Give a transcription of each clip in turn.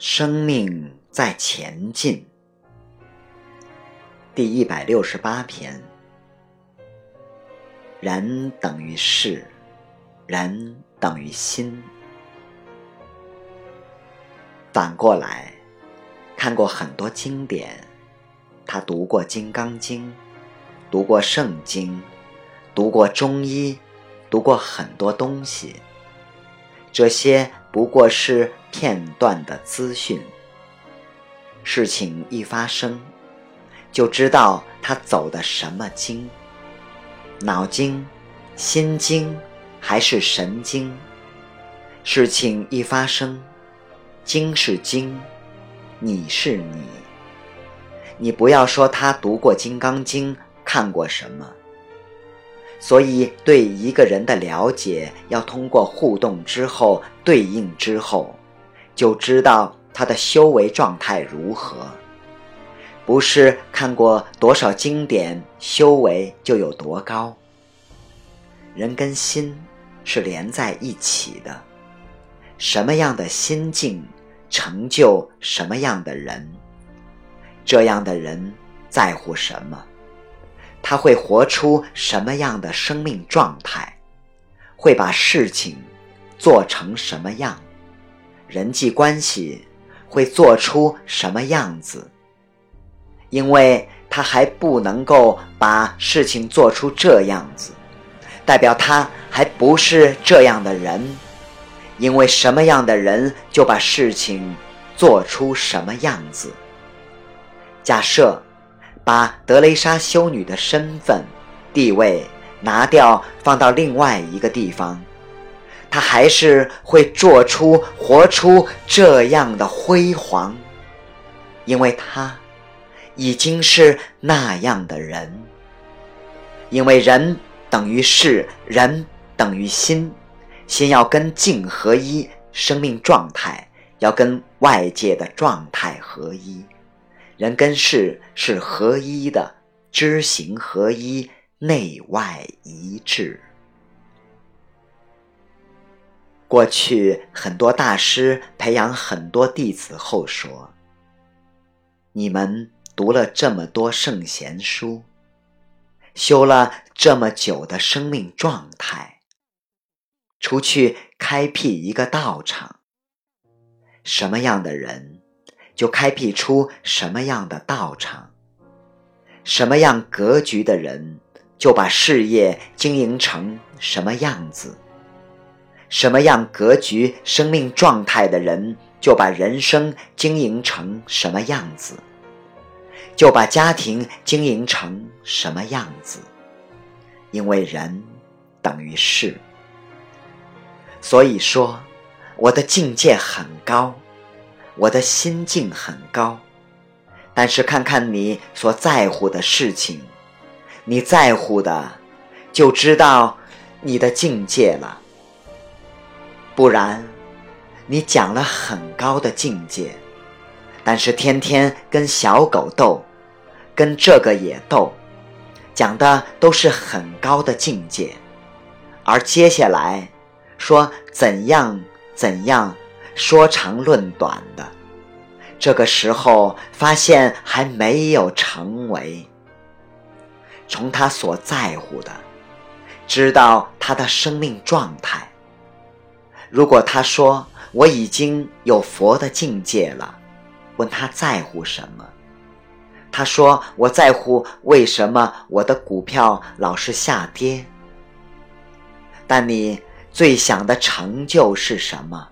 生命在前进。第一百六十八篇：人等于事，人等于心。反过来，看过很多经典，他读过《金刚经》，读过《圣经》，读过中医，读过很多东西。这些不过是片段的资讯。事情一发生，就知道他走的什么经：脑经、心经还是神经？事情一发生，经是经，你是你。你不要说他读过《金刚经》，看过什么。所以，对一个人的了解，要通过互动之后对应之后，就知道他的修为状态如何。不是看过多少经典，修为就有多高。人跟心是连在一起的，什么样的心境，成就什么样的人。这样的人在乎什么？他会活出什么样的生命状态？会把事情做成什么样？人际关系会做出什么样子？因为他还不能够把事情做出这样子，代表他还不是这样的人。因为什么样的人就把事情做出什么样子。假设。把德雷莎修女的身份、地位拿掉，放到另外一个地方，她还是会做出、活出这样的辉煌，因为她已经是那样的人。因为人等于事，人等于心，心要跟境合一，生命状态要跟外界的状态合一。人跟事是合一的，知行合一，内外一致。过去很多大师培养很多弟子后说：“你们读了这么多圣贤书，修了这么久的生命状态，出去开辟一个道场，什么样的人？”就开辟出什么样的道场，什么样格局的人，就把事业经营成什么样子；什么样格局、生命状态的人，就把人生经营成什么样子，就把家庭经营成什么样子。因为人等于事，所以说我的境界很高。我的心境很高，但是看看你所在乎的事情，你在乎的，就知道你的境界了。不然，你讲了很高的境界，但是天天跟小狗斗，跟这个也斗，讲的都是很高的境界，而接下来说怎样怎样。说长论短的，这个时候发现还没有成为。从他所在乎的，知道他的生命状态。如果他说我已经有佛的境界了，问他在乎什么？他说我在乎为什么我的股票老是下跌。但你最想的成就是什么？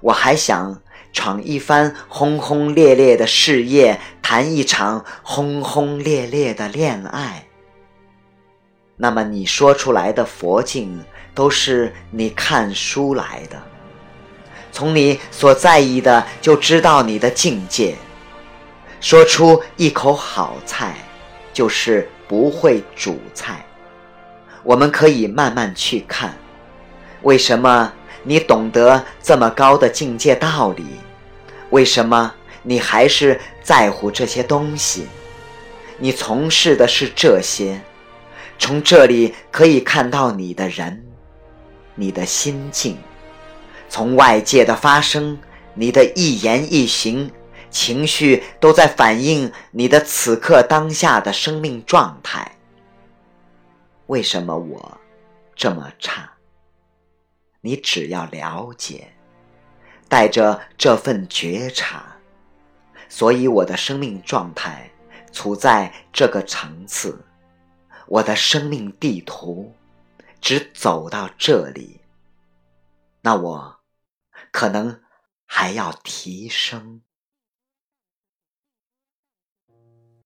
我还想闯一番轰轰烈烈的事业，谈一场轰轰烈烈的恋爱。那么你说出来的佛境，都是你看书来的。从你所在意的，就知道你的境界。说出一口好菜，就是不会煮菜。我们可以慢慢去看，为什么？你懂得这么高的境界道理，为什么你还是在乎这些东西？你从事的是这些，从这里可以看到你的人，你的心境，从外界的发生你的一言一行、情绪都在反映你的此刻当下的生命状态。为什么我这么差？你只要了解，带着这份觉察，所以我的生命状态处在这个层次，我的生命地图只走到这里，那我可能还要提升。